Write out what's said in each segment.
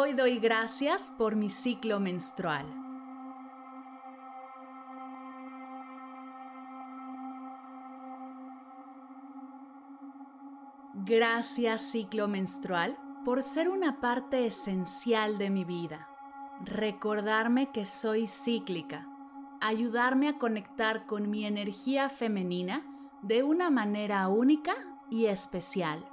Hoy doy gracias por mi ciclo menstrual. Gracias ciclo menstrual por ser una parte esencial de mi vida. Recordarme que soy cíclica. Ayudarme a conectar con mi energía femenina de una manera única y especial.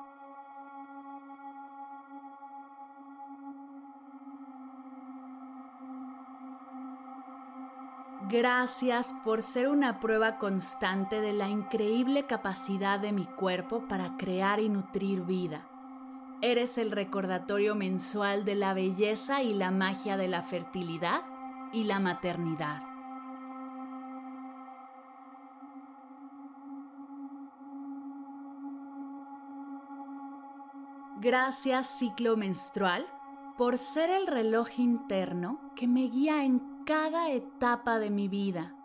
Gracias por ser una prueba constante de la increíble capacidad de mi cuerpo para crear y nutrir vida. Eres el recordatorio mensual de la belleza y la magia de la fertilidad y la maternidad. Gracias ciclo menstrual por ser el reloj interno que me guía en cada etapa de mi vida,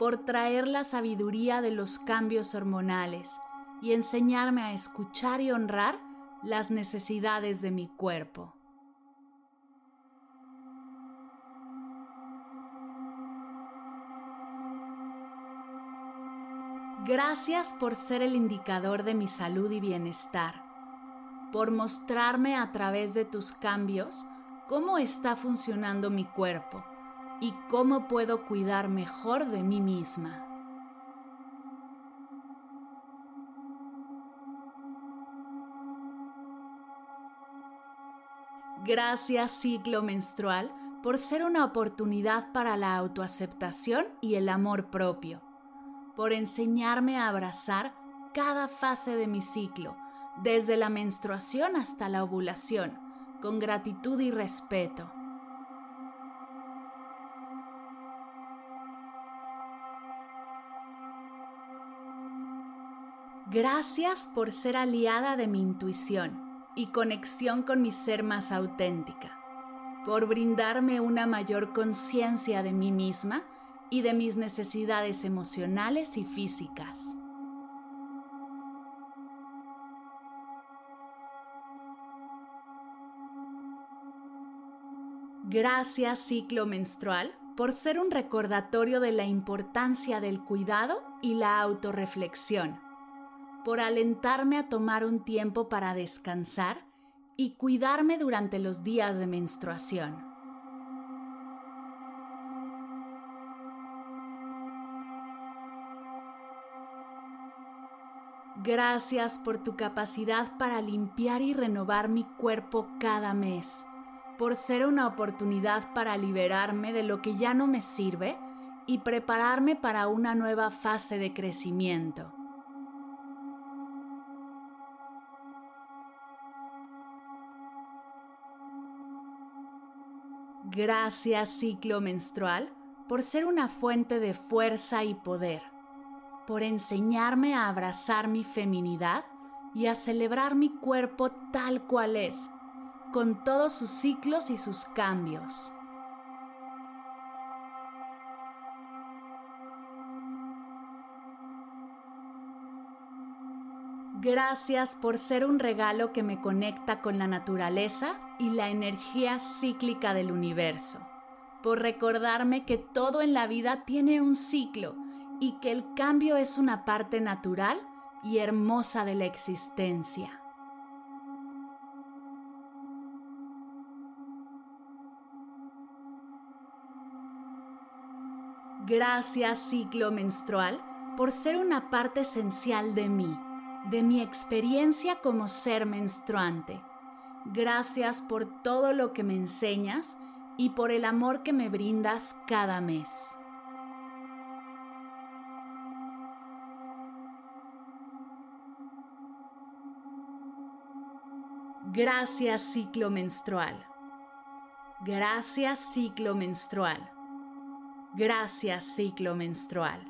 por traer la sabiduría de los cambios hormonales y enseñarme a escuchar y honrar las necesidades de mi cuerpo. Gracias por ser el indicador de mi salud y bienestar, por mostrarme a través de tus cambios cómo está funcionando mi cuerpo y cómo puedo cuidar mejor de mí misma. Gracias ciclo menstrual por ser una oportunidad para la autoaceptación y el amor propio, por enseñarme a abrazar cada fase de mi ciclo, desde la menstruación hasta la ovulación, con gratitud y respeto Gracias por ser aliada de mi intuición y conexión con mi ser más auténtica, por brindarme una mayor conciencia de mí misma y de mis necesidades emocionales y físicas. Gracias ciclo menstrual por ser un recordatorio de la importancia del cuidado y la autorreflexión por alentarme a tomar un tiempo para descansar y cuidarme durante los días de menstruación. Gracias por tu capacidad para limpiar y renovar mi cuerpo cada mes, por ser una oportunidad para liberarme de lo que ya no me sirve y prepararme para una nueva fase de crecimiento. Gracias ciclo menstrual por ser una fuente de fuerza y poder, por enseñarme a abrazar mi feminidad y a celebrar mi cuerpo tal cual es, con todos sus ciclos y sus cambios. Gracias por ser un regalo que me conecta con la naturaleza y la energía cíclica del universo, por recordarme que todo en la vida tiene un ciclo y que el cambio es una parte natural y hermosa de la existencia. Gracias ciclo menstrual por ser una parte esencial de mí, de mi experiencia como ser menstruante. Gracias por todo lo que me enseñas y por el amor que me brindas cada mes. Gracias ciclo menstrual. Gracias ciclo menstrual. Gracias ciclo menstrual.